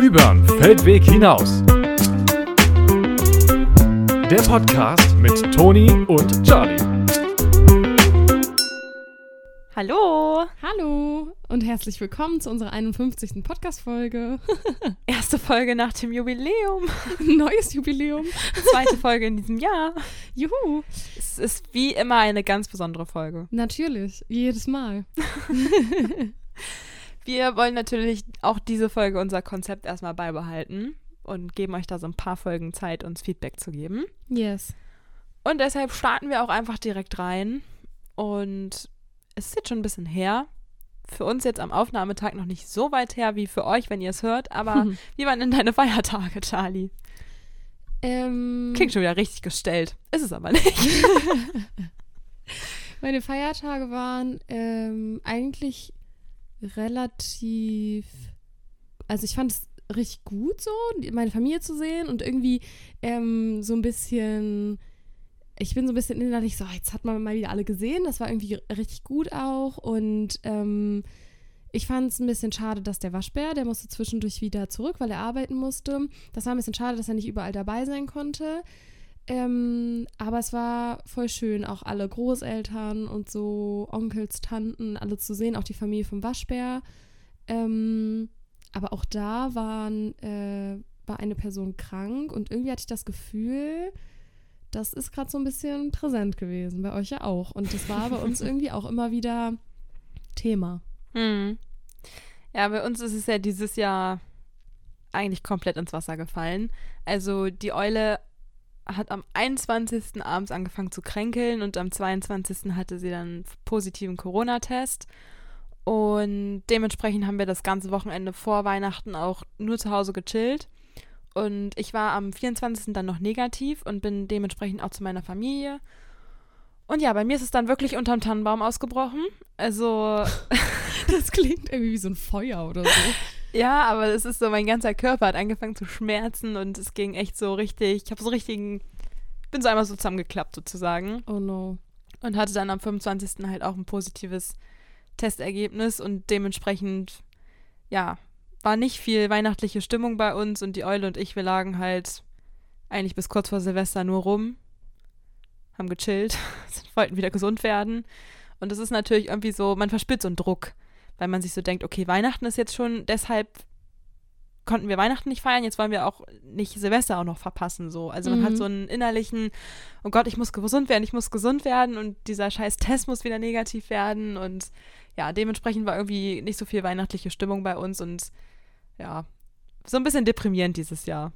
Übern Feldweg hinaus. Der Podcast mit Toni und Charlie. Hallo! Hallo und herzlich willkommen zu unserer 51. Podcast-Folge. Erste Folge nach dem Jubiläum. Neues Jubiläum. Zweite Folge in diesem Jahr. Juhu. Es ist wie immer eine ganz besondere Folge. Natürlich, jedes Mal. Wir wollen natürlich auch diese Folge unser Konzept erstmal beibehalten und geben euch da so ein paar Folgen Zeit, uns Feedback zu geben. Yes. Und deshalb starten wir auch einfach direkt rein. Und es ist jetzt schon ein bisschen her. Für uns jetzt am Aufnahmetag noch nicht so weit her wie für euch, wenn ihr es hört. Aber wie waren denn deine Feiertage, Charlie? Ähm, Klingt schon wieder richtig gestellt. Ist es aber nicht. meine Feiertage waren ähm, eigentlich relativ. Also, ich fand es richtig gut so, meine Familie zu sehen und irgendwie ähm, so ein bisschen ich bin so ein bisschen innerlich so, jetzt hat man mal wieder alle gesehen. Das war irgendwie richtig gut auch. Und ähm, ich fand es ein bisschen schade, dass der Waschbär, der musste zwischendurch wieder zurück, weil er arbeiten musste. Das war ein bisschen schade, dass er nicht überall dabei sein konnte. Ähm, aber es war voll schön, auch alle Großeltern und so, Onkels, Tanten, alle zu sehen, auch die Familie vom Waschbär. Ähm, aber auch da waren, äh, war eine Person krank und irgendwie hatte ich das Gefühl, das ist gerade so ein bisschen präsent gewesen, bei euch ja auch. Und das war bei uns irgendwie auch immer wieder Thema. Hm. Ja, bei uns ist es ja dieses Jahr eigentlich komplett ins Wasser gefallen. Also die Eule hat am 21. abends angefangen zu kränkeln und am 22. hatte sie dann einen positiven Corona-Test. Und dementsprechend haben wir das ganze Wochenende vor Weihnachten auch nur zu Hause gechillt. Und ich war am 24. dann noch negativ und bin dementsprechend auch zu meiner Familie. Und ja, bei mir ist es dann wirklich unterm Tannenbaum ausgebrochen. Also. das klingt irgendwie wie so ein Feuer oder so. ja, aber es ist so, mein ganzer Körper hat angefangen zu schmerzen und es ging echt so richtig. Ich habe so richtigen. Bin so einmal so zusammengeklappt sozusagen. Oh no. Und hatte dann am 25. halt auch ein positives Testergebnis und dementsprechend, ja, war nicht viel weihnachtliche Stimmung bei uns und die Eule und ich, wir lagen halt eigentlich bis kurz vor Silvester nur rum, haben gechillt, wollten wieder gesund werden. Und das ist natürlich irgendwie so, man verspürt so einen Druck, weil man sich so denkt, okay, Weihnachten ist jetzt schon, deshalb konnten wir Weihnachten nicht feiern, jetzt wollen wir auch nicht Silvester auch noch verpassen, so. Also man mhm. hat so einen innerlichen, oh Gott, ich muss gesund werden, ich muss gesund werden und dieser scheiß Test muss wieder negativ werden und ja, dementsprechend war irgendwie nicht so viel weihnachtliche Stimmung bei uns und ja, so ein bisschen deprimierend dieses Jahr.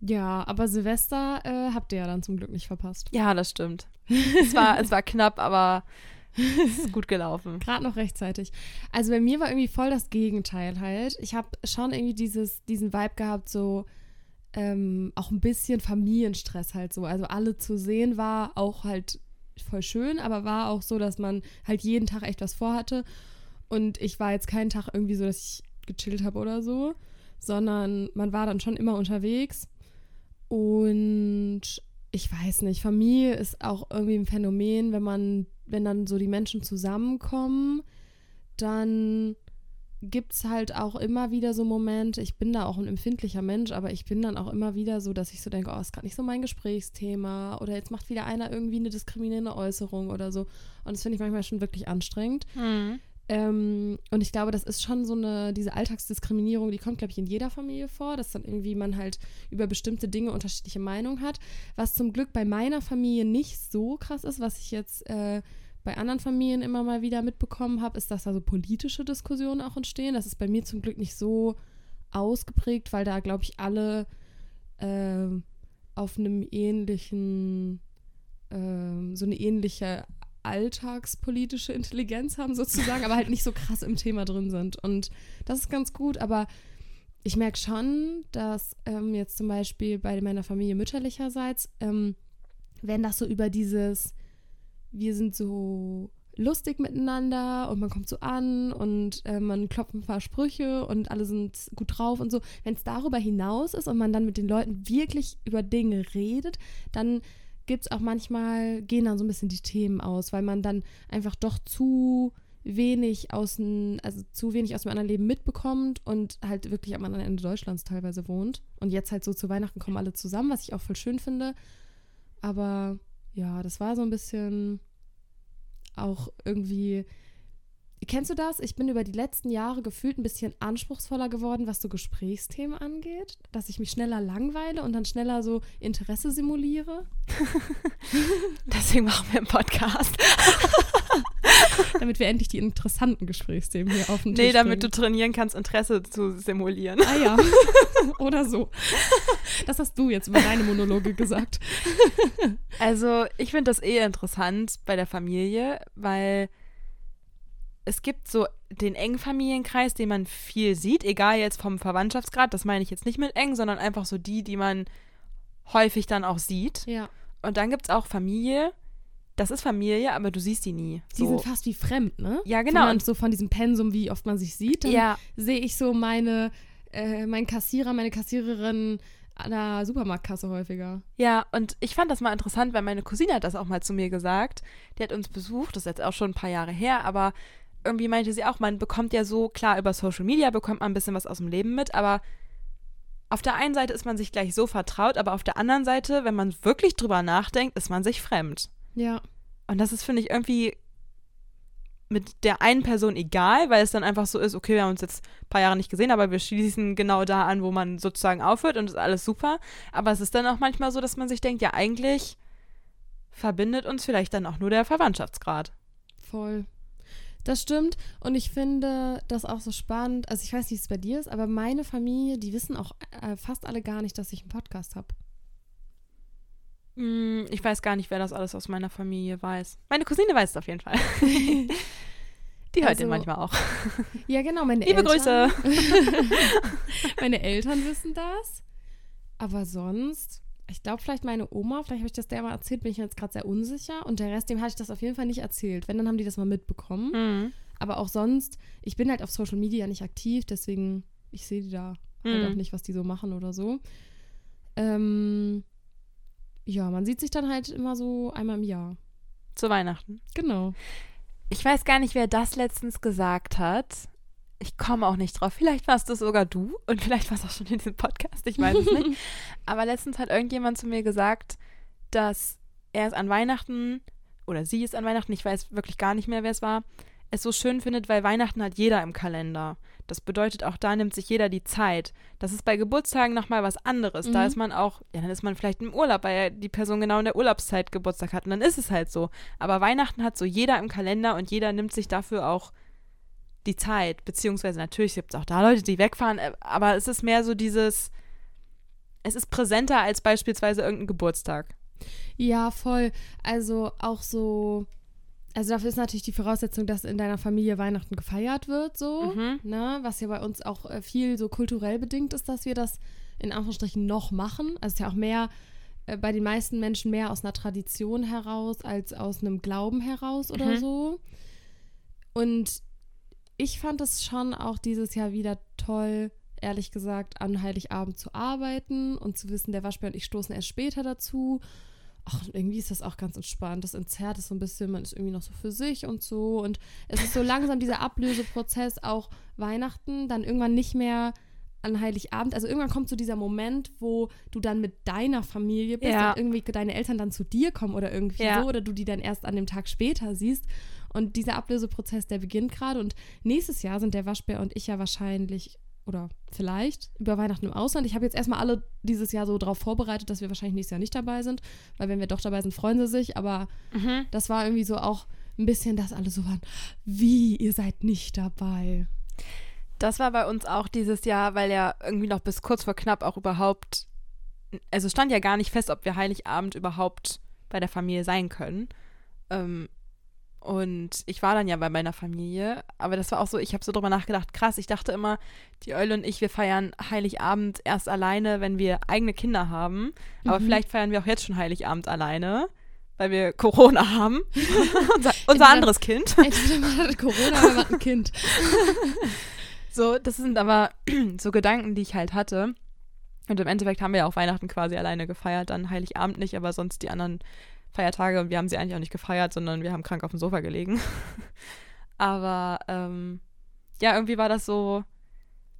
Ja, aber Silvester äh, habt ihr ja dann zum Glück nicht verpasst. Ja, das stimmt. es, war, es war knapp, aber es ist gut gelaufen. Gerade noch rechtzeitig. Also bei mir war irgendwie voll das Gegenteil halt. Ich habe schon irgendwie dieses, diesen Vibe gehabt, so ähm, auch ein bisschen Familienstress halt so. Also alle zu sehen war auch halt voll schön, aber war auch so, dass man halt jeden Tag echt was vorhatte. Und ich war jetzt keinen Tag irgendwie so, dass ich gechillt habe oder so, sondern man war dann schon immer unterwegs. Und ich weiß nicht, Familie ist auch irgendwie ein Phänomen, wenn man, wenn dann so die Menschen zusammenkommen, dann gibt es halt auch immer wieder so Momente, ich bin da auch ein empfindlicher Mensch, aber ich bin dann auch immer wieder so, dass ich so denke, oh, ist gerade nicht so mein Gesprächsthema oder jetzt macht wieder einer irgendwie eine diskriminierende Äußerung oder so. Und das finde ich manchmal schon wirklich anstrengend. Mhm. Ähm, und ich glaube, das ist schon so eine, diese Alltagsdiskriminierung, die kommt, glaube ich, in jeder Familie vor, dass dann irgendwie man halt über bestimmte Dinge unterschiedliche Meinungen hat. Was zum Glück bei meiner Familie nicht so krass ist, was ich jetzt äh, bei anderen Familien immer mal wieder mitbekommen habe, ist, dass da so politische Diskussionen auch entstehen. Das ist bei mir zum Glück nicht so ausgeprägt, weil da, glaube ich, alle äh, auf einem ähnlichen, äh, so eine ähnliche alltagspolitische Intelligenz haben sozusagen, aber halt nicht so krass im Thema drin sind. Und das ist ganz gut, aber ich merke schon, dass ähm, jetzt zum Beispiel bei meiner Familie mütterlicherseits, ähm, wenn das so über dieses, wir sind so lustig miteinander und man kommt so an und äh, man klopft ein paar Sprüche und alle sind gut drauf und so. Wenn es darüber hinaus ist und man dann mit den Leuten wirklich über Dinge redet, dann gibt es auch manchmal, gehen dann so ein bisschen die Themen aus, weil man dann einfach doch zu wenig aus dem, also zu wenig aus dem anderen Leben mitbekommt und halt wirklich am anderen Ende Deutschlands teilweise wohnt. Und jetzt halt so zu Weihnachten kommen alle zusammen, was ich auch voll schön finde. Aber ja, das war so ein bisschen auch irgendwie. Kennst du das? Ich bin über die letzten Jahre gefühlt ein bisschen anspruchsvoller geworden, was so Gesprächsthemen angeht. Dass ich mich schneller langweile und dann schneller so Interesse simuliere. Deswegen machen wir einen Podcast. damit wir endlich die interessanten Gesprächsthemen hier auf den Tisch Nee, damit bringen. du trainieren kannst, Interesse zu simulieren. Ah ja. Oder so. Das hast du jetzt über deine Monologe gesagt. Also, ich finde das eh interessant bei der Familie, weil es gibt so den engen Familienkreis, den man viel sieht, egal jetzt vom Verwandtschaftsgrad, das meine ich jetzt nicht mit eng, sondern einfach so die, die man häufig dann auch sieht. Ja. Und dann gibt es auch Familie, das ist Familie, aber du siehst die nie. Die so. sind fast wie fremd, ne? Ja, genau. Man so von diesem Pensum, wie oft man sich sieht, dann ja, sehe ich so meine, äh, meinen Kassierer, meine Kassiererin an der Supermarktkasse häufiger. Ja, und ich fand das mal interessant, weil meine Cousine hat das auch mal zu mir gesagt. Die hat uns besucht, das ist jetzt auch schon ein paar Jahre her, aber irgendwie meinte sie auch, man bekommt ja so, klar, über Social Media bekommt man ein bisschen was aus dem Leben mit, aber auf der einen Seite ist man sich gleich so vertraut, aber auf der anderen Seite, wenn man wirklich drüber nachdenkt, ist man sich fremd. Ja. Und das ist, finde ich, irgendwie mit der einen Person egal, weil es dann einfach so ist, okay, wir haben uns jetzt ein paar Jahre nicht gesehen, aber wir schließen genau da an, wo man sozusagen aufhört und ist alles super. Aber es ist dann auch manchmal so, dass man sich denkt, ja, eigentlich verbindet uns vielleicht dann auch nur der Verwandtschaftsgrad. Voll. Das stimmt. Und ich finde das auch so spannend. Also ich weiß nicht, wie es bei dir ist, aber meine Familie, die wissen auch äh, fast alle gar nicht, dass ich einen Podcast habe. Hm, ich weiß gar nicht, wer das alles aus meiner Familie weiß. Meine Cousine weiß es auf jeden Fall. Die hört Also, den manchmal auch. Ja, genau. Meine Liebe Eltern, Grüße. meine Eltern wissen das. Aber sonst, ich glaube vielleicht meine Oma, vielleicht habe ich das der mal erzählt, bin ich jetzt gerade sehr unsicher. Und der Rest, dem hatte ich das auf jeden Fall nicht erzählt. Wenn, dann haben die das mal mitbekommen. Mhm. Aber auch sonst, ich bin halt auf Social Media nicht aktiv, deswegen, ich sehe die da halt Mhm. auch nicht, was die so machen oder so. Ähm, ja, man sieht sich dann halt immer so einmal im Jahr. Zu Weihnachten. Genau. Ich weiß gar nicht, wer das letztens gesagt hat. Ich komme auch nicht drauf. Vielleicht warst es sogar du und vielleicht war es auch schon in diesem Podcast. Ich weiß es nicht. Aber letztens hat irgendjemand zu mir gesagt, dass er es an Weihnachten oder sie es an Weihnachten, ich weiß wirklich gar nicht mehr, wer es war, es so schön findet, weil Weihnachten hat jeder im Kalender. Das bedeutet, auch da nimmt sich jeder die Zeit. Das ist bei Geburtstagen nochmal was anderes. Da Mhm. ist man auch, ja, dann ist man vielleicht im Urlaub, weil die Person genau in der Urlaubszeit Geburtstag hat. Und dann ist es halt so. Aber Weihnachten hat so jeder im Kalender und jeder nimmt sich dafür auch die Zeit. Beziehungsweise natürlich gibt es auch da Leute, die wegfahren, äh, aber es ist mehr so dieses, es ist präsenter als beispielsweise irgendein Geburtstag. Ja, voll. Also auch so, also dafür ist natürlich die Voraussetzung, dass in deiner Familie Weihnachten gefeiert wird, so. Mhm. Ne? Was ja bei uns auch äh, viel so kulturell bedingt ist, dass wir das in Anführungsstrichen noch machen. Also es ist ja auch mehr äh, bei den meisten Menschen mehr aus einer Tradition heraus als aus einem Glauben heraus oder Mhm. so. Und ich fand es schon auch dieses Jahr wieder toll, ehrlich gesagt, an Heiligabend zu arbeiten und zu wissen, der Waschbär und ich stoßen erst später dazu. Ach, irgendwie ist das auch ganz entspannt. Das entzerrt es so ein bisschen, man ist irgendwie noch so für sich und so. Und es ist so langsam dieser Ablöseprozess, auch Weihnachten, dann irgendwann nicht mehr an Heiligabend. Also irgendwann kommt so dieser Moment, wo du dann mit deiner Familie bist Ja. und irgendwie deine Eltern dann zu dir kommen oder irgendwie Ja. so oder du die dann erst an dem Tag später siehst. Und dieser Ablöseprozess, der beginnt gerade. Und nächstes Jahr sind der Waschbär und ich ja wahrscheinlich oder vielleicht über Weihnachten im Ausland. Ich habe jetzt erstmal alle dieses Jahr so darauf vorbereitet, dass wir wahrscheinlich nächstes Jahr nicht dabei sind, weil wenn wir doch dabei sind, freuen sie sich. Aber Mhm. das war irgendwie so auch ein bisschen, dass alle so waren, wie, ihr seid nicht dabei. Das war bei uns auch dieses Jahr, weil ja irgendwie noch bis kurz vor knapp auch überhaupt, also stand ja gar nicht fest, ob wir Heiligabend überhaupt bei der Familie sein können. Ähm, und ich war dann ja bei meiner Familie, aber das war auch so, ich habe so drüber nachgedacht, krass, ich dachte immer, die Eule und ich, wir feiern Heiligabend erst alleine, wenn wir eigene Kinder haben. Aber Mhm. vielleicht feiern wir auch jetzt schon Heiligabend alleine, weil wir Corona haben. unser unser anderes Kind. Entweder man hat Corona oder man hat ein Kind. So, das sind aber so Gedanken, die ich halt hatte. Und im Endeffekt haben wir ja auch Weihnachten quasi alleine gefeiert, dann Heiligabend nicht, aber sonst die anderen Feiertage. Und wir haben sie eigentlich auch nicht gefeiert, sondern wir haben krank auf dem Sofa gelegen. aber ähm, ja, irgendwie war das so,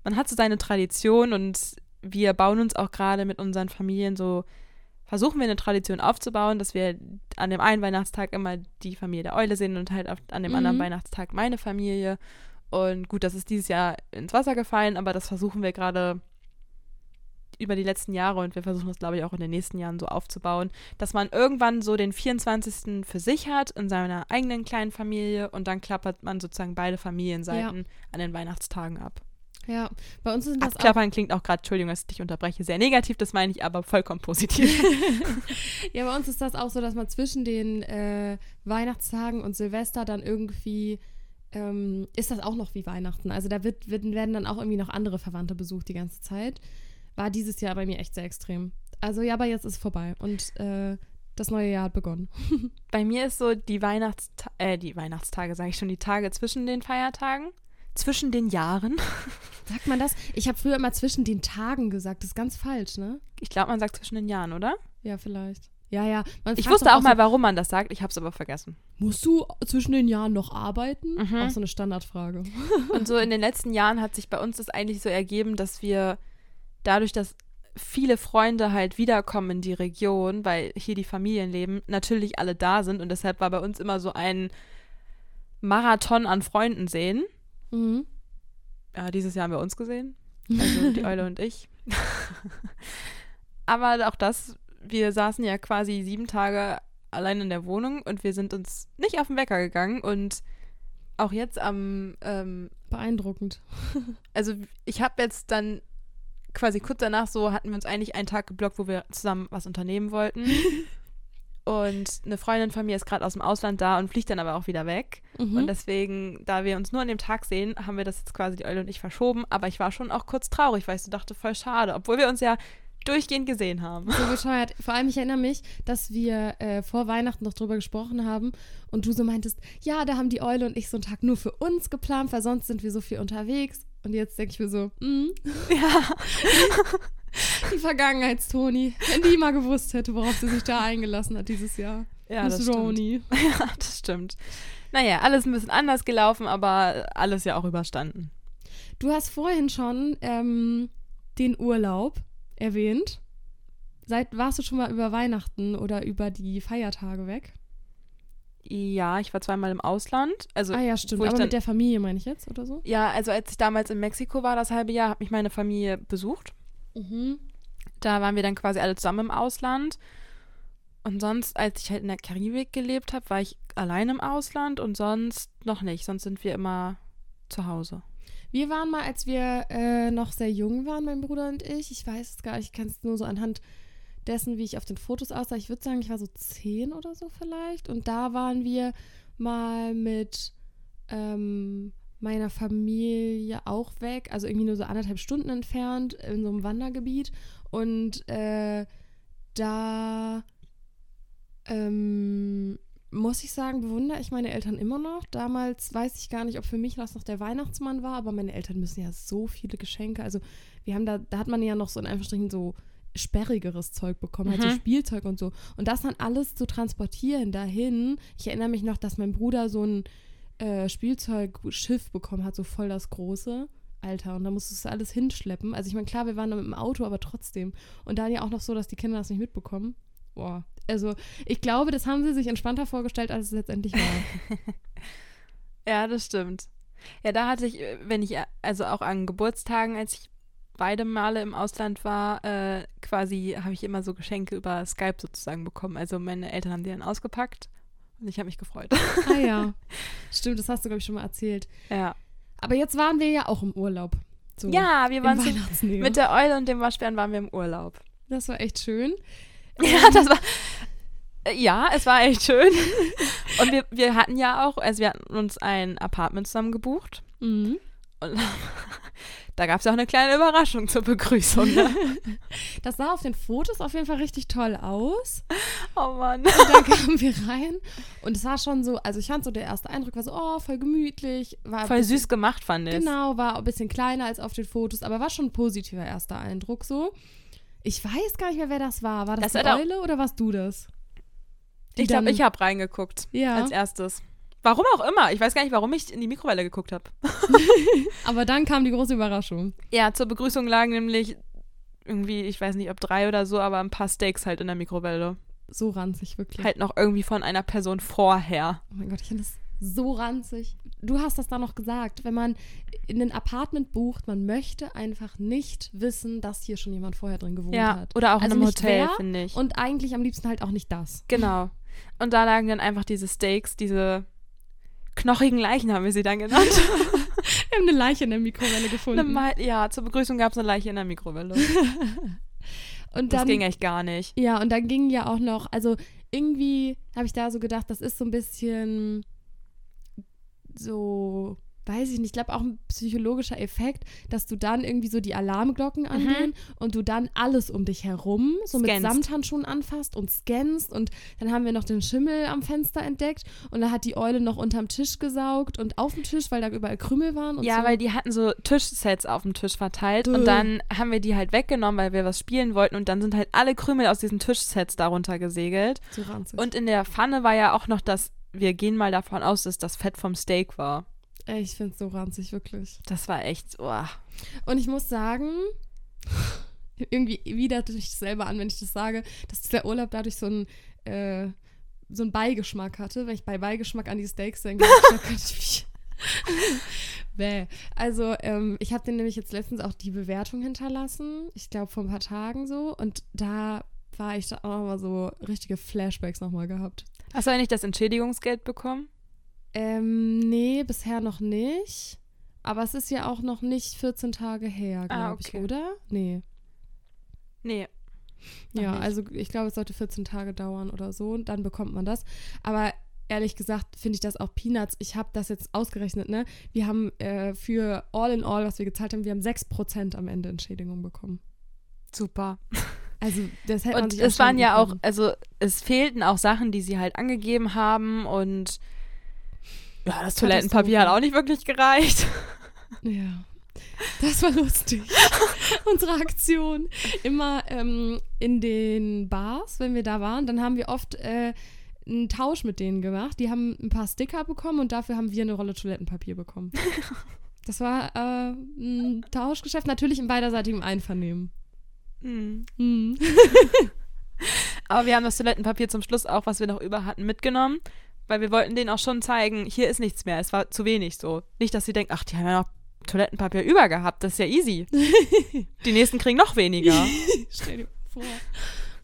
man hat so seine Tradition und wir bauen uns auch gerade mit unseren Familien so, versuchen wir eine Tradition aufzubauen, dass wir an dem einen Weihnachtstag immer die Familie der Eule sehen und halt auf, an dem Mhm. anderen Weihnachtstag meine Familie. Und gut, das ist dieses Jahr ins Wasser gefallen, aber das versuchen wir gerade über die letzten Jahre und wir versuchen das, glaube ich, auch in den nächsten Jahren so aufzubauen, dass man irgendwann so den 24. für sich hat in seiner eigenen kleinen Familie und dann klappert man sozusagen beide Familienseiten an den Weihnachtstagen ab. Ja, bei uns sind das auch Abklappern klingt auch gerade, Entschuldigung, dass ich dich unterbreche, sehr negativ, das meine ich aber vollkommen positiv. ja, bei uns ist das auch so, dass man zwischen den äh, Weihnachtstagen und Silvester dann irgendwie ähm, ist das auch noch wie Weihnachten. Also da wird, wird, werden dann auch irgendwie noch andere Verwandte besucht die ganze Zeit. War dieses Jahr bei mir echt sehr extrem. Also ja, aber jetzt ist es vorbei und äh, das neue Jahr hat begonnen. Bei mir ist so die Weihnachtsta äh, die Weihnachtstage, sage ich schon, die Tage zwischen den Feiertagen, zwischen den Jahren. Sagt man das? Ich habe früher immer zwischen den Tagen gesagt. Das ist ganz falsch, ne? Ich glaube, man sagt zwischen den Jahren, oder? Ja, vielleicht. Ja, ja. Ich wusste auch mal, so, warum man das sagt, ich habe es aber vergessen. Musst du zwischen den Jahren noch arbeiten? Mhm. Auch so eine Standardfrage. Und so in den letzten Jahren hat sich bei uns das eigentlich so ergeben, dass wir dadurch, dass viele Freunde halt wiederkommen in die Region, weil hier die Familien leben, natürlich alle da sind und deshalb war bei uns immer so ein Marathon an Freunden sehen. Mhm. Ja, dieses Jahr haben wir uns gesehen. Also die Eule und ich. Aber auch das, wir saßen ja quasi sieben Tage allein in der Wohnung und wir sind uns nicht auf den Wecker gegangen. Und auch jetzt am, ähm, Beeindruckend. also ich habe jetzt dann quasi kurz danach so, hatten wir uns eigentlich einen Tag geblockt, wo wir zusammen was unternehmen wollten. und eine Freundin von mir ist gerade aus dem Ausland da und fliegt dann aber auch wieder weg. Mhm. Und deswegen, da wir uns nur an dem Tag sehen, haben wir das jetzt quasi die Eule und ich verschoben. Aber ich war schon auch kurz traurig, weil ich so dachte, voll schade, obwohl wir uns ja durchgehend gesehen haben. So bescheuert. Vor allem, ich erinnere mich, dass wir äh, vor Weihnachten noch drüber gesprochen haben und du so meintest, ja, da haben die Eule und ich so einen Tag nur für uns geplant, weil sonst sind wir so viel unterwegs. Und jetzt denke ich mir so, mm, Ja. die Vergangenheitstoni. Wenn die mal gewusst hätte, worauf sie sich da eingelassen hat dieses Jahr. Ja, das stimmt. Roni. ja, das stimmt. Naja, alles ein bisschen anders gelaufen, aber alles ja auch überstanden. Du hast vorhin schon ähm, den Urlaub erwähnt. Seit, warst du schon mal über Weihnachten oder über die Feiertage weg? Ja, ich war zweimal im Ausland. Also, ah ja, stimmt. Aber dann- mit der Familie meine ich jetzt oder so? ja, also als ich damals in Mexiko war, das halbe Jahr, hat mich meine Familie besucht. Mhm. Da waren wir dann quasi alle zusammen im Ausland. Und sonst, als ich halt in der Karibik gelebt habe, war ich allein im Ausland und sonst noch nicht. Sonst sind wir immer zu Hause. Wir waren mal, als wir äh, noch sehr jung waren, mein Bruder und ich. Ich weiß es gar nicht, ich kann es nur so anhand dessen, wie ich auf den Fotos aussah. Ich würde sagen, ich war so zehn oder so vielleicht. Und da waren wir mal mit ähm, meiner Familie auch weg. Also irgendwie nur so anderthalb Stunden entfernt in so einem Wandergebiet. Und äh, da ähm, muss ich sagen, bewundere ich meine Eltern immer noch. Damals weiß ich gar nicht, ob für mich das noch der Weihnachtsmann war, aber meine Eltern müssen ja so viele Geschenke. Also wir haben da, da hat man ja noch so in Anführungsstrichen so sperrigeres Zeug bekommen, Mhm. Spielzeug und so. Und das dann alles zu transportieren dahin. Ich erinnere mich noch, dass mein Bruder so ein äh, Spielzeugschiff bekommen hat, so voll das große. Alter, und da musstest du alles hinschleppen. Also ich meine, klar, wir waren da mit dem Auto, aber trotzdem. Und dann ja auch noch so, dass die Kinder das nicht mitbekommen. Boah. Also ich glaube, das haben sie sich entspannter vorgestellt, als es letztendlich war. Ja, das stimmt. Ja, da hatte ich, äh, wenn ich, äh, also auch an Geburtstagen, als ich beide Male im Ausland war, äh, quasi habe ich immer so Geschenke über Skype sozusagen bekommen. Also meine Eltern haben die dann ausgepackt und ich habe mich gefreut. ah ja. Stimmt, das hast du, glaube ich, schon mal erzählt. ja. Aber jetzt waren wir ja auch im Urlaub. So, Ja, wir waren so, mit der Eule und dem Waschbären waren wir im Urlaub. Das war echt schön. Ja, das war. äh, Ja, es war echt schön. Und wir, wir hatten ja auch, also wir hatten uns ein Apartment zusammen gebucht. Mhm. Und da gab es auch eine kleine Überraschung zur Begrüßung. Ne? Das sah auf den Fotos auf jeden Fall richtig toll aus. Oh Mann. Und dann kamen wir rein und es war schon so, also ich fand so, der erste Eindruck war so, oh, voll gemütlich. War Voll bisschen- süß gemacht, fand ich. Genau, war ein bisschen kleiner als auf den Fotos, aber war schon ein positiver erster Eindruck so. Ich weiß gar nicht mehr, wer das war. War das, Das die Eule oder warst du das? Die Ich glaube, ich habe reingeguckt. Ja. Als erstes. Warum auch immer. Ich weiß gar nicht, warum ich in die Mikrowelle geguckt habe. Aber dann kam die große Überraschung. Ja, zur Begrüßung lagen nämlich irgendwie, ich weiß nicht, ob drei oder so, aber ein paar Steaks halt in der Mikrowelle. So ranzig, wirklich. Halt noch irgendwie von einer Person vorher. Oh mein Gott, ich finde das so ranzig. Du hast das da noch gesagt, wenn man in ein Apartment bucht, man möchte einfach nicht wissen, dass hier schon jemand vorher drin gewohnt Ja, hat. oder auch Also in einem Hotel, finde ich. Und eigentlich am liebsten halt auch nicht das. Genau. Und da lagen dann einfach diese Steaks, diese knochigen Leichen haben wir sie dann genannt. Wir haben eine Leiche in der Mikrowelle gefunden. Ja, zur Begrüßung gab es eine Leiche in der Mikrowelle. Und Das dann, ging echt gar nicht. Ja, und dann ging ja auch noch, also irgendwie habe ich da so gedacht, das ist so ein bisschen so, weiß ich nicht, ich glaube auch ein psychologischer Effekt, dass du dann irgendwie so die Alarmglocken angehen und du dann alles um dich herum so mit Scannst. Samthandschuhen anfasst und scannst und dann haben wir noch den Schimmel am Fenster entdeckt und da hat die Eule noch unterm Tisch gesaugt und auf dem Tisch, weil da überall Krümel waren und Ja, so. weil die hatten so Tischsets auf dem Tisch verteilt Duh. und dann haben wir die halt weggenommen, weil wir was spielen wollten und dann sind halt alle Krümel aus diesen Tischsets darunter gesegelt. so. Und in der Pfanne war ja auch noch das, wir gehen mal davon aus, dass das Fett vom Steak war. Ey, ich finde es so ranzig, wirklich. Das war echt, oh. Und ich muss sagen, irgendwie widert das selber an, wenn ich das sage, dass dieser Urlaub dadurch so einen, äh, so einen Beigeschmack hatte. Wenn ich bei Beigeschmack an die Steaks denke, dann könnte ich mich. Bäh. Also, ähm, ich habe den nämlich jetzt letztens auch die Bewertung hinterlassen. Ich glaube, vor ein paar Tagen so. Und da war ich da auch nochmal so richtige Flashbacks nochmal gehabt. Hast du eigentlich das Entschädigungsgeld bekommen? Ähm, nee, bisher noch nicht. Aber es ist ja auch noch nicht 14 Tage her, glaube Ah, ich, okay. oder? Nee. Nee. Ja, nicht. also ich glaube, es sollte 14 Tage dauern oder so und dann bekommt man das. Aber ehrlich gesagt finde ich das auch Peanuts. Ich habe das jetzt ausgerechnet, ne? Wir haben äh, für All in All, was wir gezahlt haben, wir haben 6% am Ende Entschädigung bekommen. Super. Also das hätte man Und sich es waren ja auch, also es fehlten auch Sachen, die sie halt angegeben haben und ja, das Toilettenpapier hat auch nicht wirklich gereicht. Ja. Das war lustig. Unsere Aktion. Immer ähm, in den Bars, wenn wir da waren, dann haben wir oft äh, einen Tausch mit denen gemacht. Die haben ein paar Sticker bekommen und dafür haben wir eine Rolle Toilettenpapier bekommen. Das war äh, ein Tauschgeschäft, natürlich im beiderseitigen Einvernehmen. Hm. Hm. Aber wir haben das Toilettenpapier zum Schluss auch, was wir noch über hatten, mitgenommen, weil wir wollten denen auch schon zeigen, hier ist nichts mehr, es war zu wenig so. Nicht, dass sie denken, ach, die haben ja noch Toilettenpapier über gehabt, das ist ja easy. Die nächsten kriegen noch weniger. Stell dir vor.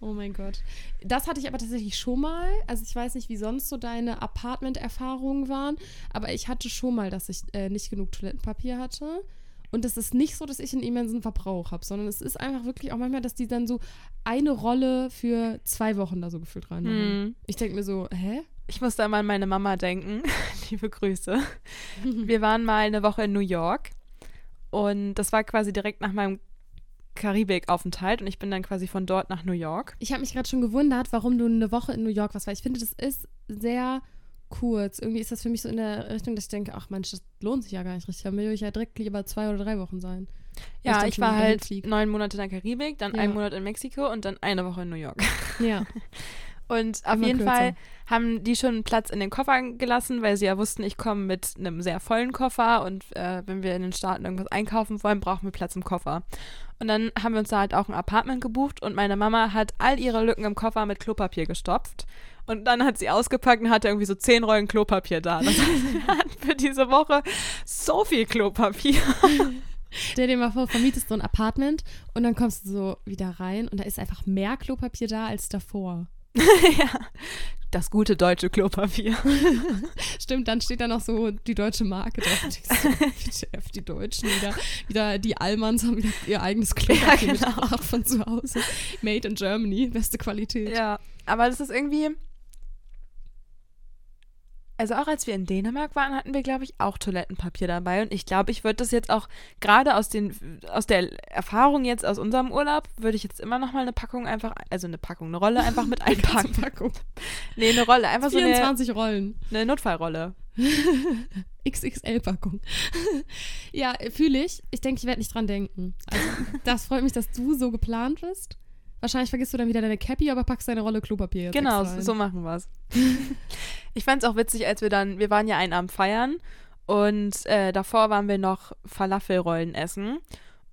Oh mein Gott. Das hatte ich aber tatsächlich schon mal. Also ich weiß nicht, wie sonst so deine Apartment-Erfahrungen waren, aber ich hatte schon mal, dass ich äh, nicht genug Toilettenpapier hatte. Und es ist nicht so, dass ich einen immensen Verbrauch habe, sondern es ist einfach wirklich auch manchmal, dass die dann so eine Rolle für zwei Wochen da so gefühlt reinmachen. Hm. Ich denke mir so, hä? Ich musste einmal an meine Mama denken. Liebe Grüße. Wir waren mal eine Woche in New York und das war quasi direkt nach meinem Karibik-Aufenthalt und ich bin dann quasi von dort nach New York. Ich habe mich gerade schon gewundert, warum du eine Woche in New York warst, weil ich finde, das ist sehr kurz. Irgendwie ist das für mich so in der Richtung, dass ich denke, ach Mensch, das lohnt sich ja gar nicht richtig. Da will ich ja direkt lieber zwei oder drei Wochen sein. Ja, ich schon war halt neun Monate in der Karibik, dann Ja. einen Monat in Mexiko und dann eine Woche in New York. Ja. Und auf Immer jeden kürzer. Fall haben die schon Platz in den Koffer gelassen, weil sie ja wussten, ich komme mit einem sehr vollen Koffer und äh, wenn wir in den Staaten irgendwas einkaufen wollen, brauchen wir Platz im Koffer. Und dann haben wir uns da halt auch ein Apartment gebucht und meine Mama hat all ihre Lücken im Koffer mit Klopapier gestopft. Und dann hat sie ausgepackt und hatte irgendwie so zehn Rollen Klopapier da. Das heißt, wir hatten für diese Woche so viel Klopapier. Stell dir mal vor, vermietest du ein Apartment und dann kommst du so wieder rein und da ist einfach mehr Klopapier da als davor. ja. Das gute deutsche Klopapier. Stimmt, dann steht da noch so die deutsche Marke drauf. WTF, die Deutschen wieder, wieder die Allmanns haben wieder ihr eigenes Klopapier Ja, genau. von zu Hause. Made in Germany, beste Qualität. Ja, aber das ist irgendwie. Also auch als wir in Dänemark waren, hatten wir, glaube ich, auch Toilettenpapier dabei. Und ich glaube, ich würde das jetzt auch gerade aus den aus der Erfahrung jetzt aus unserem Urlaub, würde ich jetzt immer noch mal eine Packung einfach, also eine Packung, eine Rolle einfach mit einpacken. Packung. Nee, eine Rolle, einfach so eine, 24 Rollen. eine Notfallrolle. XXL-Packung. ja, fühle ich. Ich denke, ich werde nicht dran denken. Also, das freut mich, dass du so geplant bist. Wahrscheinlich vergisst du dann wieder deine Cappy, aber packst deine Rolle Klopapier jetzt Genau, so machen wir's. ich fand's auch witzig, als wir dann, wir waren ja einen Abend feiern und äh, davor waren wir noch Falafelrollen essen.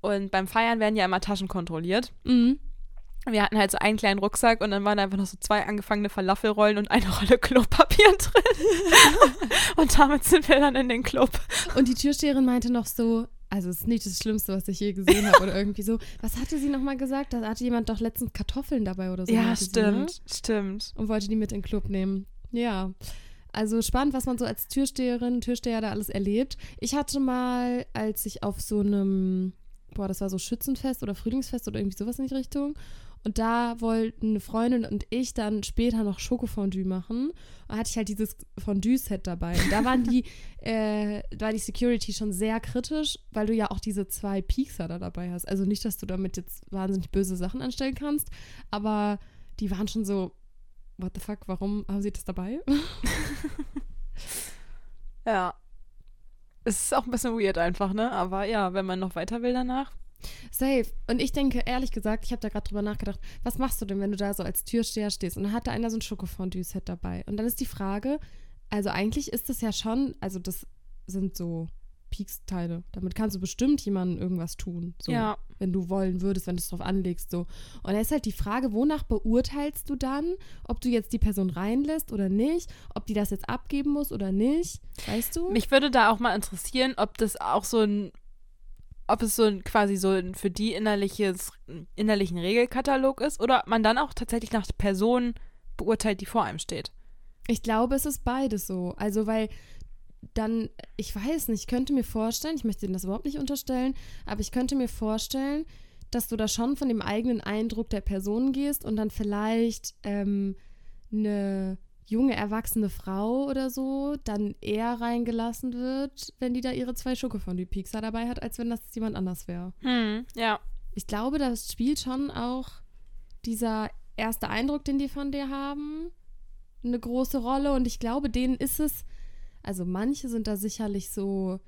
Und beim Feiern werden ja immer Taschen kontrolliert. Mhm. Wir hatten halt so einen kleinen Rucksack und dann waren einfach noch so zwei angefangene Falafelrollen und eine Rolle Klopapier drin. und damit sind wir dann in den Club. Und die Türsteherin meinte noch so, also es ist nicht das Schlimmste, was ich je gesehen habe oder irgendwie so. Was hatte sie nochmal gesagt? Da hatte jemand doch letztens Kartoffeln dabei oder so. ja, meinte sie, ne? stimmt, stimmt. Und wollte die mit in den Club nehmen. Ja. Also spannend, was man so als Türsteherin, Türsteher da alles erlebt. Ich hatte mal, als ich auf so einem, boah, das war so Schützenfest oder Frühlingsfest oder irgendwie sowas in die Richtung. Und da wollten eine Freundin und ich dann später noch Schokofondue machen. Und da hatte ich halt dieses Fondue-Set dabei. Und da waren die, äh, war die Security schon sehr kritisch, weil du ja auch diese zwei Piekser da dabei hast. Also nicht, dass du damit jetzt wahnsinnig böse Sachen anstellen kannst, aber die waren schon so, what the fuck, warum haben sie das dabei? Ja. Es ist auch ein bisschen weird einfach, ne? Aber ja, wenn man noch weiter will danach. Safe. Und ich denke, ehrlich gesagt, ich habe da gerade drüber nachgedacht, was machst du denn, wenn du da so als Türsteher stehst? Und dann hat da einer so ein Schokofondue-Set dabei. Und dann ist die Frage, also eigentlich ist das ja schon, also das sind so Peaks-Teile. Damit kannst du bestimmt jemandem irgendwas tun. So, Ja. Wenn du wollen würdest, wenn du es drauf anlegst. So. Und da ist halt die Frage, wonach beurteilst du dann, ob du jetzt die Person reinlässt oder nicht, ob die das jetzt abgeben muss oder nicht. Weißt du? Mich würde da auch mal interessieren, ob das auch so ein, ob es so ein quasi so ein für die innerliches, innerlichen Regelkatalog ist oder ob man dann auch tatsächlich nach Person beurteilt, die vor einem steht. Ich glaube, es ist beides so. Also, weil dann, ich weiß nicht, ich könnte mir vorstellen, ich möchte dir das überhaupt nicht unterstellen, aber ich könnte mir vorstellen, dass du da schon von dem eigenen Eindruck der Person gehst und dann vielleicht ähm, eine junge, erwachsene Frau oder so dann eher reingelassen wird, wenn die da ihre zwei Schokofondue-Piekser dabei hat, als wenn das jemand anders wäre. Hm, ja. Ich glaube, das spielt schon auch dieser erste Eindruck, den die von dir haben, eine große Rolle. Und ich glaube, denen ist es, also manche sind da sicherlich so,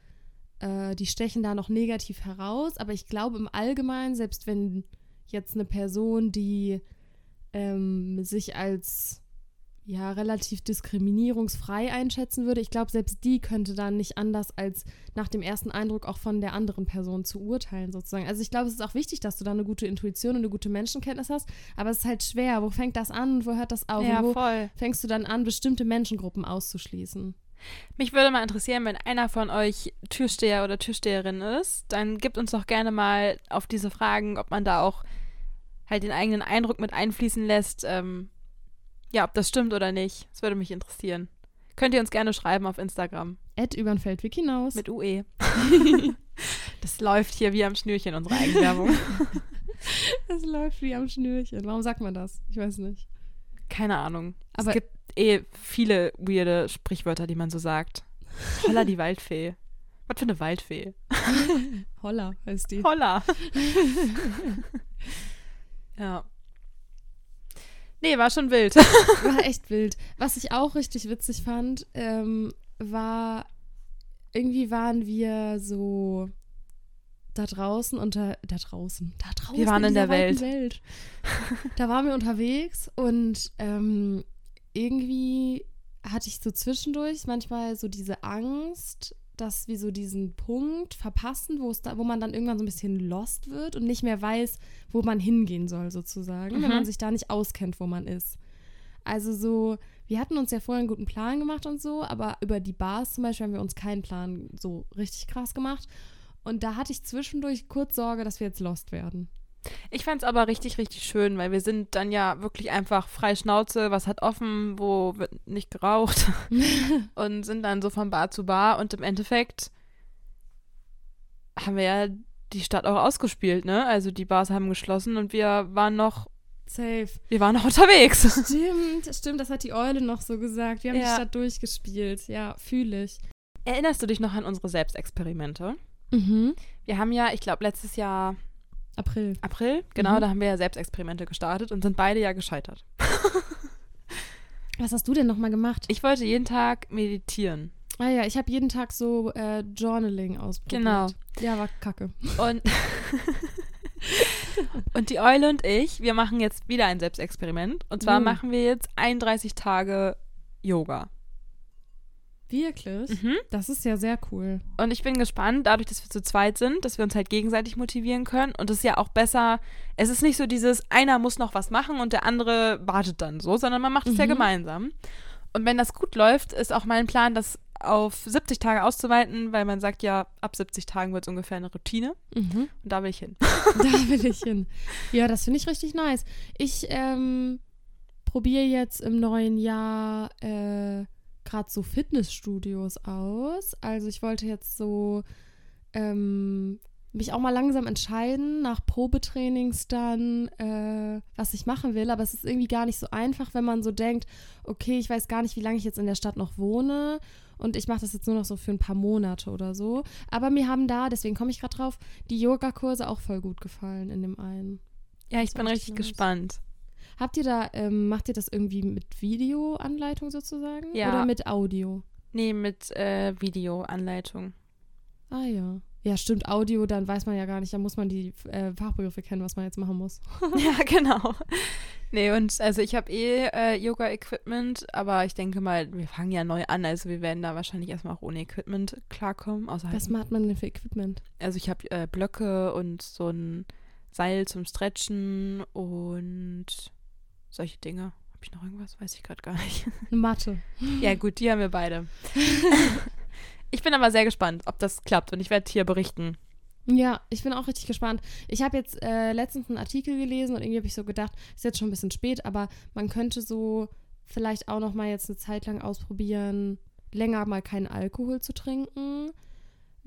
äh, die stechen da noch negativ heraus, aber ich glaube im Allgemeinen, selbst wenn jetzt eine Person, die ähm, sich als ja relativ diskriminierungsfrei einschätzen würde, ich glaube, selbst die könnte dann nicht anders als nach dem ersten Eindruck auch von der anderen Person zu urteilen, sozusagen. Also ich glaube, es ist auch wichtig, dass du da eine gute Intuition und eine gute Menschenkenntnis hast, aber es ist halt schwer. Wo fängt das an und wo hört das auf? ja, wo voll. fängst du dann an, bestimmte Menschengruppen auszuschließen? Mich würde mal interessieren, wenn einer von euch Türsteher oder Türsteherin ist, dann gibt uns doch gerne mal auf diese Fragen, ob man da auch halt den eigenen Eindruck mit einfließen lässt. Ähm, ja, ob das stimmt oder nicht. Das würde mich interessieren. Könnt ihr uns gerne schreiben auf Instagram Ed übern Feldweg hinaus. mit UE. das läuft hier wie am Schnürchen, unsere Eigenwerbung. Es läuft wie am Schnürchen. Warum sagt man das? Ich weiß nicht. Keine Ahnung. Aber- es gibt eh viele weirde Sprichwörter, die man so sagt. Holla die Waldfee. Was für eine Waldfee? Holla heißt die. Holla. ja. Nee, war schon wild. War echt wild. Was ich auch richtig witzig fand, ähm, war, irgendwie waren wir so da draußen unter, da draußen, da draußen. Wir waren in dieser der Welt. Welt. Da waren wir unterwegs und ähm, irgendwie hatte ich so zwischendurch manchmal so diese Angst, dass wir so diesen Punkt verpassen, wo es da, wo man dann irgendwann so ein bisschen lost wird und nicht mehr weiß, wo man hingehen soll, sozusagen, wenn Mhm. man sich da nicht auskennt, wo man ist. Also so, wir hatten uns ja vorher einen guten Plan gemacht und so, aber über die Bars zum Beispiel haben wir uns keinen Plan so richtig krass gemacht. Und da hatte ich zwischendurch kurz Sorge, dass wir jetzt lost werden. Ich fand's aber richtig, richtig schön, weil wir sind dann ja wirklich einfach frei Schnauze, was hat offen, wo wird nicht geraucht und sind dann so von Bar zu Bar und im Endeffekt haben wir ja die Stadt auch ausgespielt, ne? Also die Bars haben geschlossen und wir waren noch, Safe. wir waren noch unterwegs. Stimmt, stimmt, das hat die Eule noch so gesagt. Wir haben die Ja. Stadt durchgespielt. Ja, fühle ich. Erinnerst du dich noch an unsere Selbstexperimente? Mhm. Wir haben ja, ich glaube, letztes Jahr April. April, genau, Mhm. da haben wir ja Selbstexperimente gestartet und sind beide ja gescheitert. Was hast du denn nochmal gemacht? Ich wollte jeden Tag meditieren. ah ja, ich habe jeden Tag so äh, Journaling ausprobiert. Genau. Ja, war kacke. Und Und die Eule und ich, wir machen jetzt wieder ein Selbstexperiment. Und zwar Mhm. machen wir jetzt 31 Tage Yoga. Wirklich? Mhm. Das ist ja sehr cool. Und ich bin gespannt, dadurch, dass wir zu zweit sind, dass wir uns halt gegenseitig motivieren können. Und es ist ja auch besser, es ist nicht so dieses, einer muss noch was machen und der andere wartet dann so, sondern man macht es ja Mhm. gemeinsam. Und wenn das gut läuft, ist auch mein Plan, das auf 70 Tage auszuweiten, weil man sagt ja, ab 70 Tagen wird es ungefähr eine Routine. Mhm. Und da will ich hin. Da will ich hin. Ja, das finde ich richtig nice. Ich ähm, probiere jetzt im neuen Jahr äh, gerade so Fitnessstudios aus. Also ich wollte jetzt so ähm, mich auch mal langsam entscheiden, nach Probetrainings dann, äh, was ich machen will. Aber es ist irgendwie gar nicht so einfach, wenn man so denkt, okay, ich weiß gar nicht, wie lange ich jetzt in der Stadt noch wohne. Und ich mache das jetzt nur noch so für ein paar Monate oder so. Aber mir haben da, deswegen komme ich gerade drauf, die Yogakurse auch voll gut gefallen in dem einen. Ja, ich Das bin richtig nice. gespannt. Habt ihr da, ähm, macht ihr das irgendwie mit Videoanleitung sozusagen? Ja. Oder mit Audio? Nee, mit äh, Videoanleitung. Ah ja. Ja, stimmt, Audio, dann weiß man ja gar nicht, da muss man die äh, Fachbegriffe kennen, was man jetzt machen muss. ja, genau. Nee, und also ich habe eh äh, Yoga-Equipment, aber ich denke mal, wir fangen ja neu an, also wir werden da wahrscheinlich erstmal auch ohne Equipment klarkommen. Außer Was halt, macht man denn für Equipment? also ich habe äh, Blöcke und so ein Seil zum Stretchen und solche Dinge. Habe ich noch irgendwas? Weiß ich gerade gar nicht. Eine Matte. ja, gut, die haben wir beide. ich bin aber sehr gespannt, ob das klappt und ich werde hier berichten. Ja, ich bin auch richtig gespannt. Ich habe jetzt äh, letztens einen Artikel gelesen und irgendwie habe ich so gedacht, ist jetzt schon ein bisschen spät, aber man könnte so vielleicht auch noch mal jetzt eine Zeit lang ausprobieren, länger mal keinen Alkohol zu trinken,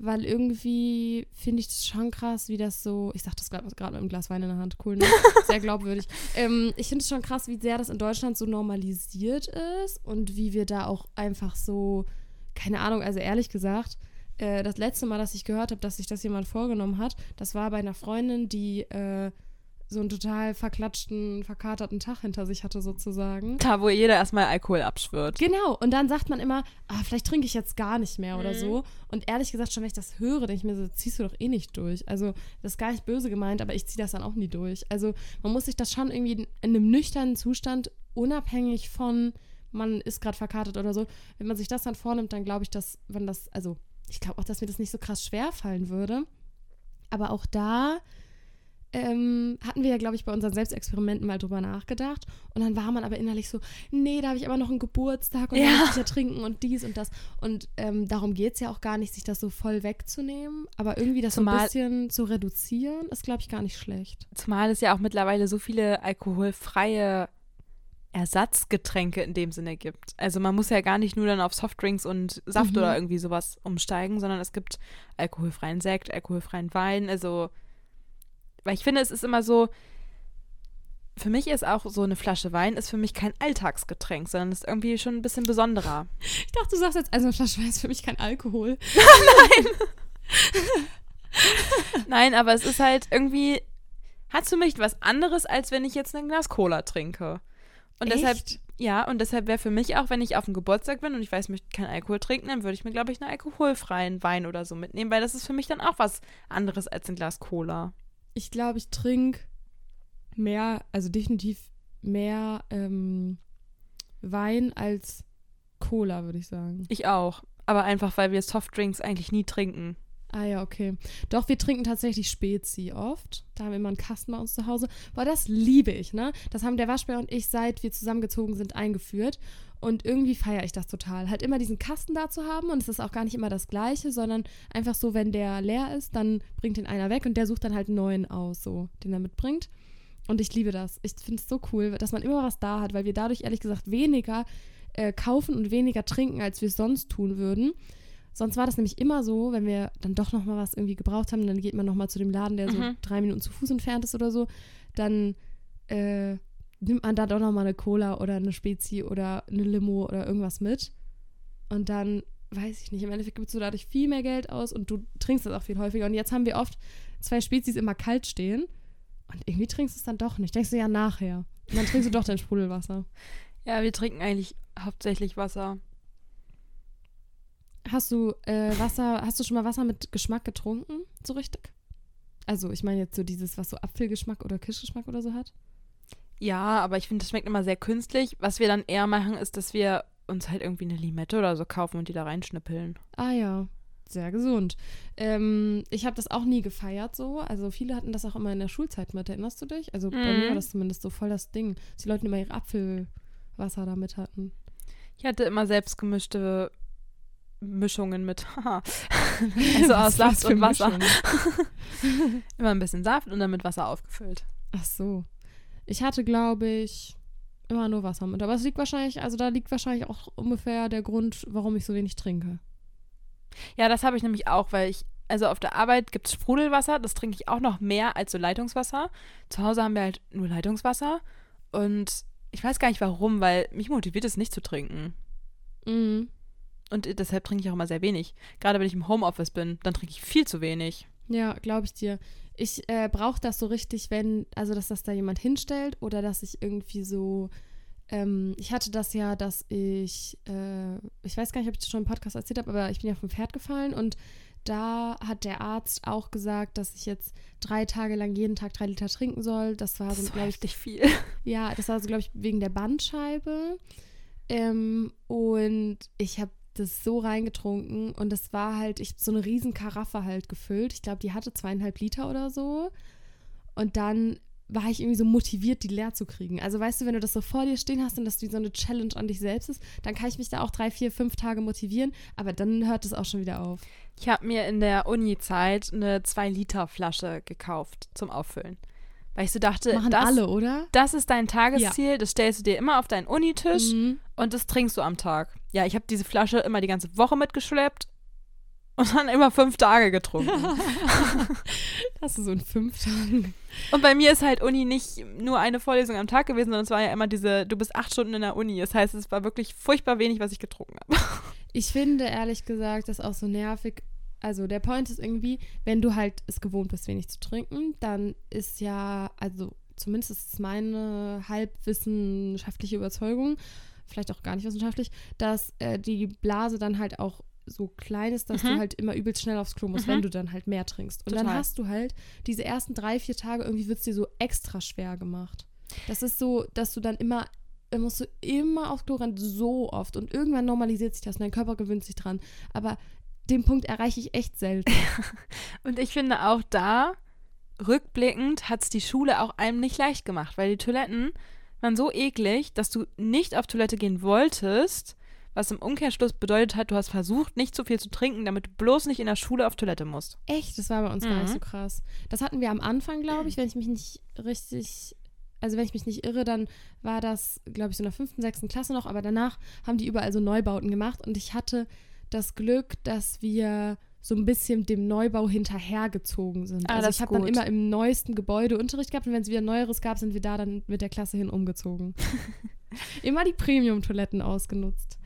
weil irgendwie finde ich das schon krass, wie das so, ich sag das gerade mit einem Glas Wein in der Hand, cool, ne? sehr glaubwürdig. ähm, ich finde es schon krass, wie sehr das in Deutschland so normalisiert ist und wie wir da auch einfach so, keine Ahnung, also ehrlich gesagt, äh, das letzte Mal, dass ich gehört habe, dass sich das jemand vorgenommen hat, das war bei einer Freundin, die äh, so einen total verklatschten, verkaterten Tag hinter sich hatte, sozusagen. Da, wo jeder erstmal Alkohol abschwört. Genau, und dann sagt man immer, ah, vielleicht trinke ich jetzt gar nicht mehr oder Mhm. so. Und ehrlich gesagt, schon wenn ich das höre, denke ich mir so, ziehst du doch eh nicht durch. Also, das ist gar nicht böse gemeint, aber ich ziehe das dann auch nie durch. Also, man muss sich das schon irgendwie in einem nüchternen Zustand, unabhängig von, man ist gerade verkartet oder so, wenn man sich das dann vornimmt, dann glaube ich, dass, wenn das, also, ich glaube auch, dass mir das nicht so krass schwer fallen würde. Aber auch da ähm, hatten wir ja, glaube ich, bei unseren Selbstexperimenten mal drüber nachgedacht. Und dann war man aber innerlich so, nee, da habe ich aber noch einen Geburtstag und Ja. da muss ich ja trinken und dies und das. Und ähm, darum geht es ja auch gar nicht, sich das so voll wegzunehmen. Aber irgendwie das so ein Zumal- bisschen zu reduzieren, ist, glaube ich, gar nicht schlecht. Zumal es ja auch mittlerweile so viele alkoholfreie Ersatzgetränke in dem Sinne gibt. Also man muss ja gar nicht nur dann auf Softdrinks und Saft Mhm. oder irgendwie sowas umsteigen, sondern es gibt alkoholfreien Sekt, alkoholfreien Wein. Also, weil ich finde, es ist immer so, für mich ist auch so eine Flasche Wein ist für mich kein Alltagsgetränk, sondern ist irgendwie schon ein bisschen besonderer. Ich dachte, du sagst jetzt, also eine Flasche Wein ist für mich kein Alkohol. Nein, aber es ist halt irgendwie, hat für mich was anderes, als wenn ich jetzt ein Glas Cola trinke. Und deshalb, Echt? ja, und deshalb wäre für mich auch, wenn ich auf dem Geburtstag bin und ich weiß, ich möchte keinen Alkohol trinken, dann würde ich mir, glaube ich, einen alkoholfreien Wein oder so mitnehmen, weil das ist für mich dann auch was anderes als ein Glas Cola. Ich glaube, ich trinke mehr, also definitiv mehr ähm, Wein als Cola, würde ich sagen. Ich auch. Aber einfach, weil wir Softdrinks eigentlich nie trinken. Ah ja, okay. Doch, wir trinken tatsächlich Spezi oft. Da haben wir immer einen Kasten bei uns zu Hause. Boah, das liebe ich, ne? Das haben der Waschbär und ich, seit wir zusammengezogen sind, eingeführt. Und irgendwie feiere ich das total. Halt immer diesen Kasten da zu haben und es ist auch gar nicht immer das Gleiche, sondern einfach so, wenn der leer ist, dann bringt den einer weg und der sucht dann halt einen neuen aus, so, den er mitbringt. Und ich liebe das. Ich finde es so cool, dass man immer was da hat, weil wir dadurch ehrlich gesagt weniger äh, kaufen und weniger trinken, als wir es sonst tun würden. Sonst war das nämlich immer so, wenn wir dann doch noch mal was irgendwie gebraucht haben, dann geht man noch mal zu dem Laden, der so Mhm. drei Minuten zu Fuß entfernt ist oder so, dann äh, nimmt man da doch noch mal eine Cola oder eine Spezi oder eine Limo oder irgendwas mit. Und dann, weiß ich nicht, im Endeffekt gibst du dadurch viel mehr Geld aus und du trinkst das auch viel häufiger. Und jetzt haben wir oft zwei Spezies immer kalt stehen und irgendwie trinkst du es dann doch nicht. Denkst du ja nachher. Und dann trinkst du doch dein Sprudelwasser. Ja, wir trinken eigentlich hauptsächlich Wasser. Hast du äh, Wasser, hast du schon mal Wasser mit Geschmack getrunken? So richtig? Also ich meine jetzt so dieses, was so Apfelgeschmack oder Kirschgeschmack oder so hat. Ja, aber ich finde, das schmeckt immer sehr künstlich. Was wir dann eher machen, ist, dass wir uns halt irgendwie eine Limette oder so kaufen und die da reinschnippeln. Ah ja, sehr gesund. Ähm, ich habe das auch nie gefeiert so. Also viele hatten das auch immer in der Schulzeit mit, erinnerst du dich? Also bei Mhm. mir war das zumindest so voll das Ding, dass die Leute immer ihre Apfelwasser damit hatten. Ich hatte immer selbst gemischte Mischungen mit. also aus Saft für und Wasser. Immer ein bisschen Saft und dann mit Wasser aufgefüllt. Ach so. Ich hatte, glaube ich, immer nur Wasser mit. Aber es liegt wahrscheinlich, also da liegt wahrscheinlich auch ungefähr der Grund, warum ich so wenig trinke. Ja, das habe ich nämlich auch, weil ich, also auf der Arbeit gibt es Sprudelwasser, das trinke ich auch noch mehr als so Leitungswasser. Zu Hause haben wir halt nur Leitungswasser und ich weiß gar nicht warum, weil mich motiviert es nicht zu trinken. Mhm. Und deshalb trinke ich auch immer sehr wenig. Gerade wenn ich im Homeoffice bin, dann trinke ich viel zu wenig. Ja, glaube ich dir. Ich äh, brauche das so richtig, wenn, also dass das da jemand hinstellt oder dass ich irgendwie so, ähm, ich hatte das ja, dass ich, äh, ich weiß gar nicht, ob ich das schon im Podcast erzählt habe, aber ich bin ja vom Pferd gefallen und da hat der Arzt auch gesagt, dass ich jetzt drei Tage lang jeden Tag drei Liter trinken soll. Das war so, glaube ich, viel. ja, das war so, glaube ich, wegen der Bandscheibe. Ähm, und ich habe das so reingetrunken und das war halt, ich hab so eine riesen Karaffe halt gefüllt. Ich glaube, die hatte zweieinhalb Liter oder so. Und dann war ich irgendwie so motiviert, die leer zu kriegen. Also weißt du, wenn du das so vor dir stehen hast und das wie so eine Challenge an dich selbst ist, dann kann ich mich da auch drei, vier, fünf Tage motivieren, aber dann hört es auch schon wieder auf. Ich habe mir in der Uni-Zeit eine 2-Liter-Flasche gekauft zum Auffüllen. Weil ich so dachte, Machen das, alle, oder? das ist dein Tagesziel, das stellst du dir immer auf deinen Unitisch Mhm. und das trinkst du am Tag. Ja, ich habe diese Flasche immer die ganze Woche mitgeschleppt und dann immer fünf Tage getrunken. Hast du so in fünf Tagen. und bei mir ist halt Uni nicht nur eine Vorlesung am Tag gewesen, sondern es war ja immer diese, du bist acht Stunden in der Uni. Das heißt, es war wirklich furchtbar wenig, was ich getrunken habe. Ich finde ehrlich gesagt, das auch so nervig. Also der Point ist irgendwie, wenn du halt es gewohnt bist, wenig zu trinken, dann ist ja, also zumindest ist es meine halbwissenschaftliche Überzeugung, vielleicht auch gar nicht wissenschaftlich, dass äh, die Blase dann halt auch so klein ist, dass Mhm. du halt immer übelst schnell aufs Klo musst, Mhm. wenn du dann halt mehr trinkst. Und dann Total. hast du halt diese ersten drei, vier Tage, irgendwie wird es dir so extra schwer gemacht. Das ist so, dass du dann immer, dann musst du immer aufs Klo rennen, so oft. Und irgendwann normalisiert sich das und dein Körper gewöhnt sich dran. Aber den Punkt erreiche ich echt selten. Und ich finde auch da, rückblickend, hat es die Schule auch einem nicht leicht gemacht, weil die Toiletten waren so eklig, dass du nicht auf Toilette gehen wolltest, was im Umkehrschluss bedeutet hat, du hast versucht, nicht zu viel zu trinken, damit du bloß nicht in der Schule auf Toilette musst. Echt, das war bei uns gar nicht Mhm. so krass. Das hatten wir am Anfang, glaube ich, wenn ich mich nicht richtig, also wenn ich mich nicht irre, dann war das, glaube ich, so in der fünften, sechsten Klasse noch, aber danach haben die überall so Neubauten gemacht und ich hatte das Glück, dass wir so ein bisschen dem Neubau hinterhergezogen sind. Ah, also das ich habe dann immer im neuesten Gebäude Unterricht gehabt und wenn es wieder Neueres gab, sind wir da dann mit der Klasse hin umgezogen. immer die Premium-Toiletten ausgenutzt.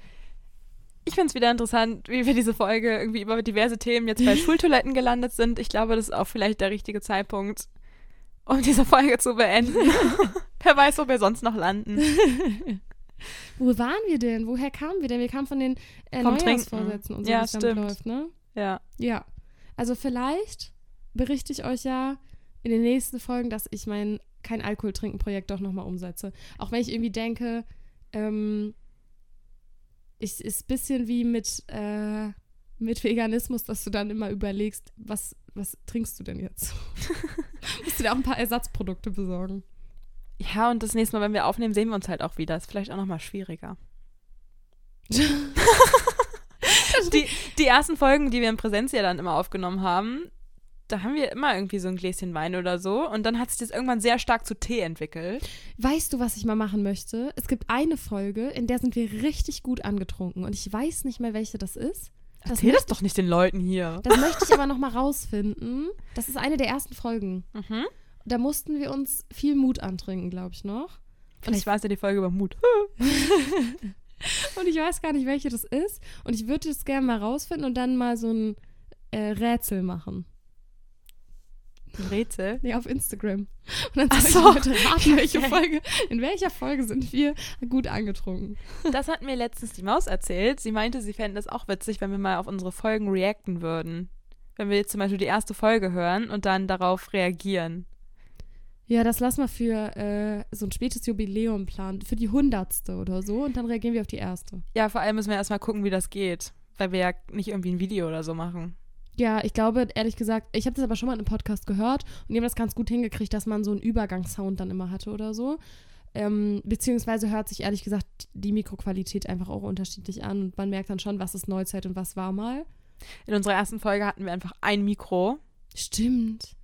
Ich finde es wieder interessant, wie wir diese Folge irgendwie über diverse Themen jetzt bei Schultoiletten gelandet sind. Ich glaube, das ist auch vielleicht der richtige Zeitpunkt, um diese Folge zu beenden. Wer weiß, wo wir sonst noch landen. Wo waren wir denn? Woher kamen wir denn? Wir kamen von den äh, Vom Neujahrsvorsätzen Trinken. und so, Ja, wie es dann stimmt. läuft, ne? Ja. Ja. Also vielleicht berichte ich euch ja in den nächsten Folgen, dass ich mein kein Alkohol trinken Projekt doch nochmal umsetze. Auch wenn ich irgendwie denke, ähm, ich ist ein bisschen wie mit, äh, mit Veganismus, dass du dann immer überlegst, was, was trinkst du denn jetzt? Musst du dir auch ein paar Ersatzprodukte besorgen. Ja, und das nächste Mal, wenn wir aufnehmen, sehen wir uns halt auch wieder. Ist vielleicht auch nochmal schwieriger. die, die ersten Folgen, die wir in Präsenz ja dann immer aufgenommen haben, da haben wir immer irgendwie so ein Gläschen Wein oder so. Und dann hat sich das irgendwann sehr stark zu Tee entwickelt. Weißt du, was ich mal machen möchte? Es gibt eine Folge, in der sind wir richtig gut angetrunken und ich weiß nicht mehr, welche das ist. Das Erzähl das doch nicht den Leuten hier. Das möchte ich aber noch mal rausfinden. Das ist eine der ersten Folgen. Mhm. Da mussten wir uns viel Mut antrinken, glaube ich noch. Vielleicht war es ja die Folge über Mut. Und ich weiß gar nicht, welche das ist. Und ich würde es gerne mal rausfinden und dann mal so ein äh, Rätsel machen. Ein Rätsel. Nee, auf Instagram. Und dann Ach so. Leute raten, welche. Folge, in welcher Folge sind wir gut angetrunken. Das hat mir letztens die Maus erzählt. Sie meinte, sie fänden es auch witzig, wenn wir mal auf unsere Folgen reacten würden. wenn wir jetzt zum Beispiel die erste Folge hören und dann darauf reagieren. Ja, das lassen wir für äh, so ein spätes Jubiläum planen, für die hundertste oder so und dann reagieren wir auf die erste. Ja, vor allem müssen wir erstmal gucken, wie das geht, weil wir ja nicht irgendwie ein Video oder so machen. Ja, ich glaube, ehrlich gesagt, ich habe das aber schon mal in einem Podcast gehört und die haben das ganz gut hingekriegt, dass man so einen Übergangssound dann immer hatte oder so. Ähm, beziehungsweise hört sich ehrlich gesagt die Mikroqualität einfach auch unterschiedlich an und man merkt dann schon, was ist Neuzeit und was war mal. In unserer ersten Folge hatten wir einfach ein Mikro, Stimmt.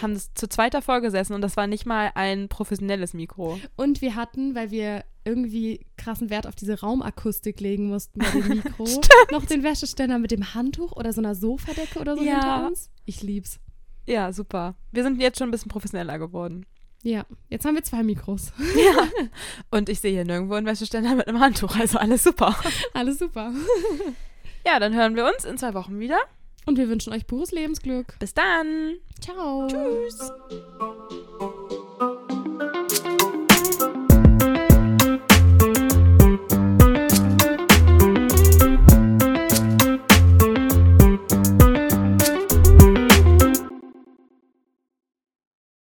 Haben zu zweiter Folge gesessen und das war nicht mal ein professionelles Mikro. Und wir hatten, weil wir irgendwie krassen Wert auf diese Raumakustik legen mussten bei dem Mikro, noch den Wäscheständer mit dem Handtuch oder so einer Sofadecke oder so Ja. hinter uns. Ich lieb's. Ja, super. Wir sind jetzt schon ein bisschen professioneller geworden. Ja, jetzt haben wir zwei Mikros. Ja. Und ich sehe hier nirgendwo einen Wäscheständer mit einem Handtuch, also alles super. Alles super. Ja, dann hören wir uns in zwei Wochen wieder. Und wir wünschen euch pures Lebensglück. Bis dann. Ciao. Tschüss.